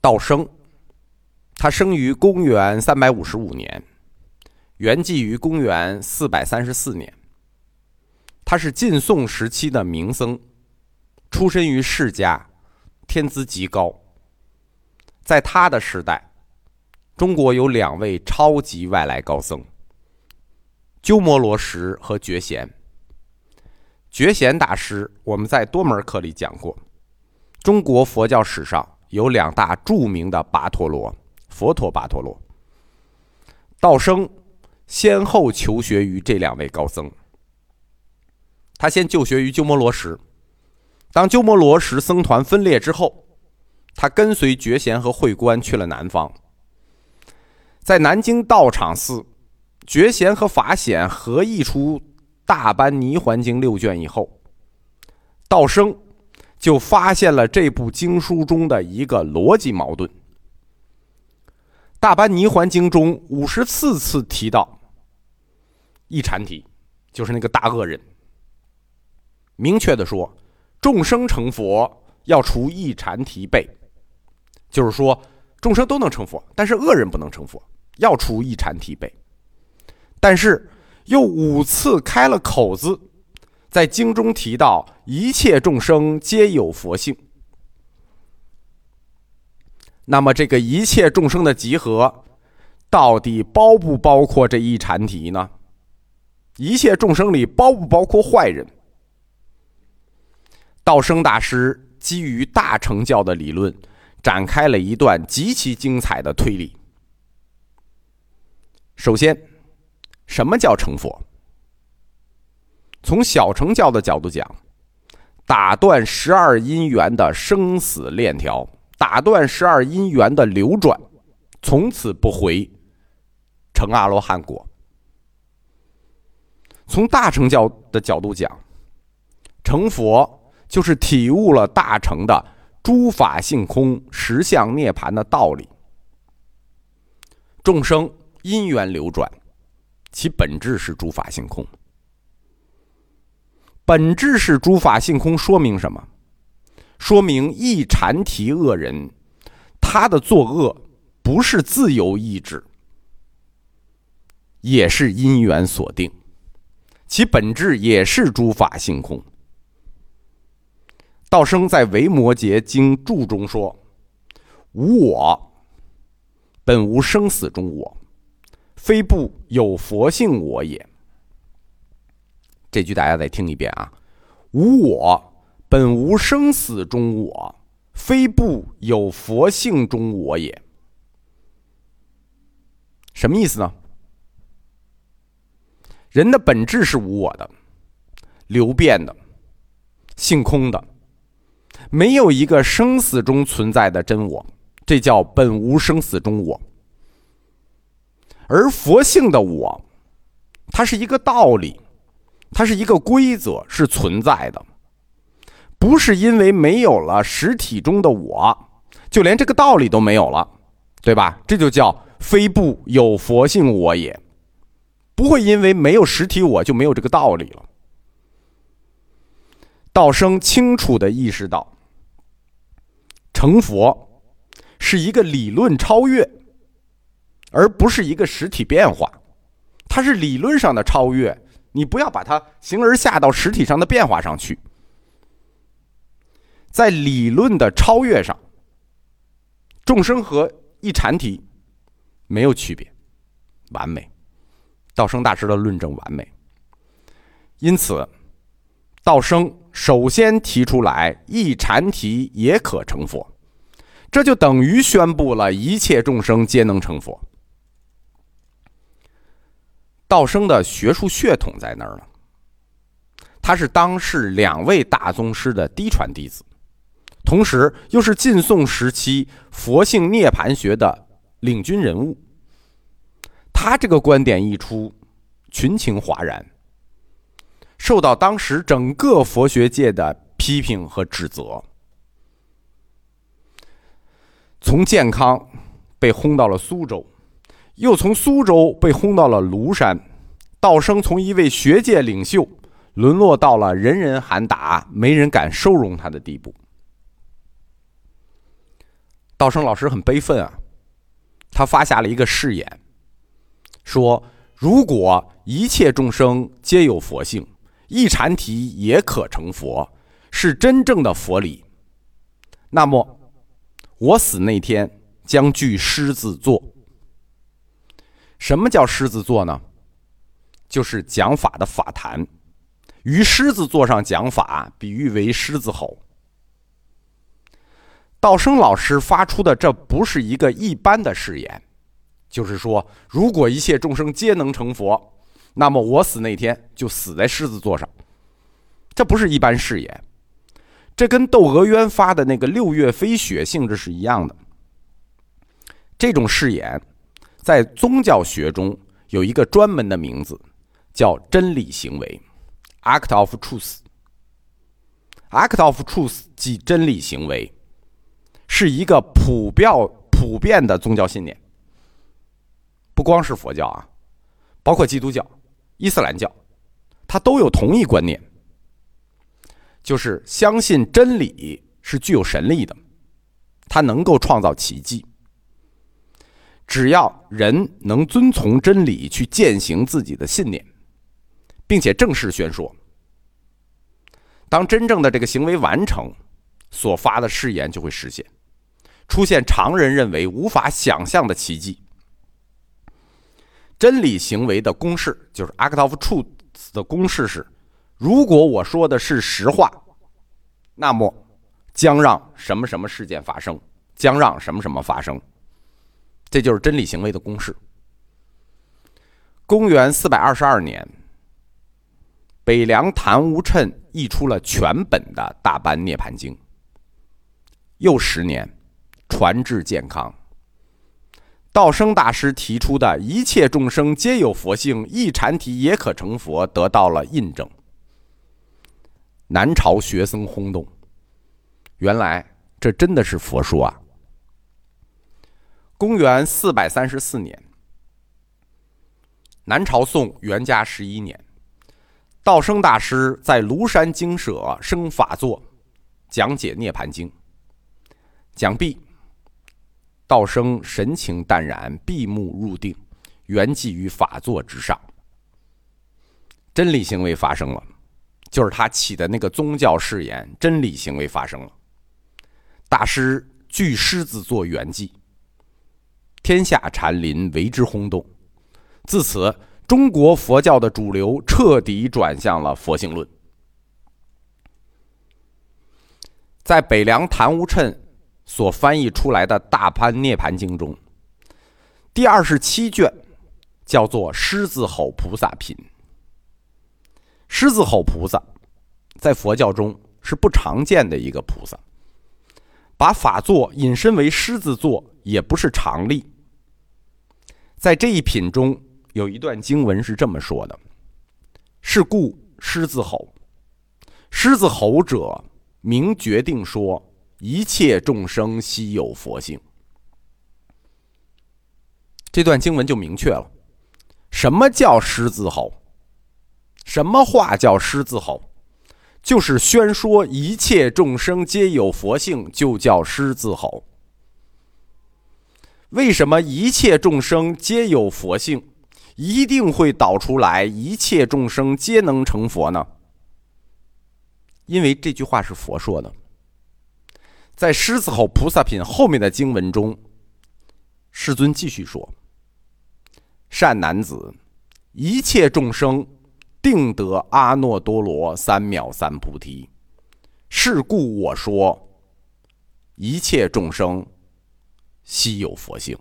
道生，他生于公元三百五十五年，圆寂于公元四百三十四年。他是晋宋时期的名僧，出身于世家，天资极高。在他的时代，中国有两位超级外来高僧：鸠摩罗什和觉贤。觉贤大师，我们在多门课里讲过，中国佛教史上。有两大著名的跋陀罗，佛陀跋陀罗。道生先后求学于这两位高僧。他先就学于鸠摩罗什，当鸠摩罗什僧团分裂之后，他跟随觉贤和慧观去了南方。在南京道场寺，觉贤和法显合译出《大般泥环经》六卷以后，道生。就发现了这部经书中的一个逻辑矛盾。《大般泥环经》中五十四次提到一禅体，就是那个大恶人。明确的说，众生成佛要除一禅提背，就是说众生都能成佛，但是恶人不能成佛，要除一禅提背。但是又五次开了口子。在经中提到，一切众生皆有佛性。那么，这个一切众生的集合，到底包不包括这一禅体呢？一切众生里包不包括坏人？道生大师基于大乘教的理论，展开了一段极其精彩的推理。首先，什么叫成佛？从小乘教的角度讲，打断十二因缘的生死链条，打断十二因缘的流转，从此不回，成阿罗汉果。从大乘教的角度讲，成佛就是体悟了大乘的诸法性空、实相涅槃的道理。众生因缘流转，其本质是诸法性空。本质是诸法性空，说明什么？说明一禅提恶人，他的作恶不是自由意志，也是因缘所定，其本质也是诸法性空。道生在《维摩诘经注》中说：“无我，本无生死中我，非不有佛性我也。”这句大家再听一遍啊！无我，本无生死中我，非不有佛性中我也。什么意思呢？人的本质是无我的，流变的，性空的，没有一个生死中存在的真我，这叫本无生死中我。而佛性的我，它是一个道理。它是一个规则，是存在的，不是因为没有了实体中的我，就连这个道理都没有了，对吧？这就叫非不有佛性我也，不会因为没有实体我就没有这个道理了。道生清楚的意识到，成佛是一个理论超越，而不是一个实体变化，它是理论上的超越。你不要把它形而下到实体上的变化上去，在理论的超越上，众生和一禅体没有区别，完美。道生大师的论证完美，因此，道生首先提出来一禅体也可成佛，这就等于宣布了一切众生皆能成佛。道生的学术血统在那儿呢。他是当世两位大宗师的嫡传弟子，同时又是晋宋时期佛性涅槃学的领军人物。他这个观点一出，群情哗然，受到当时整个佛学界的批评和指责。从健康被轰到了苏州。又从苏州被轰到了庐山，道生从一位学界领袖，沦落到了人人喊打、没人敢收容他的地步。道生老师很悲愤啊，他发下了一个誓言，说如果一切众生皆有佛性，一禅体也可成佛，是真正的佛理。那么，我死那天将具狮子座。什么叫狮子座呢？就是讲法的法坛，于狮子座上讲法，比喻为狮子吼。道生老师发出的这不是一个一般的誓言，就是说，如果一切众生皆能成佛，那么我死那天就死在狮子座上。这不是一般誓言，这跟窦娥冤发的那个六月飞雪性质是一样的。这种誓言，在宗教学中有一个专门的名字，叫真理行为 （act of truth）。act of truth 即真理行为。是一个普遍普遍的宗教信念，不光是佛教啊，包括基督教、伊斯兰教，它都有同一观念，就是相信真理是具有神力的，它能够创造奇迹。只要人能遵从真理去践行自己的信念，并且正式宣说，当真正的这个行为完成，所发的誓言就会实现。出现常人认为无法想象的奇迹。真理行为的公式就是 act of truth 的公式是：如果我说的是实话，那么将让什么什么事件发生，将让什么什么发生。这就是真理行为的公式。公元四百二十二年，北凉昙无谶译出了全本的《大般涅盘经》。又十年。传至健康。道生大师提出的一切众生皆有佛性，一禅体也可成佛，得到了印证。南朝学僧轰动，原来这真的是佛说啊！公元四百三十四年，南朝宋元嘉十一年，道生大师在庐山精舍生法座，讲解《涅盘经》，讲毕。道生神情淡然，闭目入定，圆寂于法座之上。真理行为发生了，就是他起的那个宗教誓言。真理行为发生了，大师据狮子座圆寂，天下禅林为之轰动。自此，中国佛教的主流彻底转向了佛性论。在北凉昙无谶。所翻译出来的《大般涅盘经》中，第二十七卷叫做“狮子吼菩萨品”。狮子吼菩萨在佛教中是不常见的一个菩萨，把法座引申为狮子座也不是常例。在这一品中有一段经文是这么说的：“是故狮子吼，狮子吼者，明决定说。”一切众生悉有佛性，这段经文就明确了，什么叫狮子吼？什么话叫狮子吼？就是宣说一切众生皆有佛性，就叫狮子吼。为什么一切众生皆有佛性，一定会导出来一切众生皆能成佛呢？因为这句话是佛说的。在狮子吼菩萨品后面的经文中，世尊继续说：“善男子，一切众生定得阿耨多罗三藐三菩提。是故我说，一切众生悉有佛性。”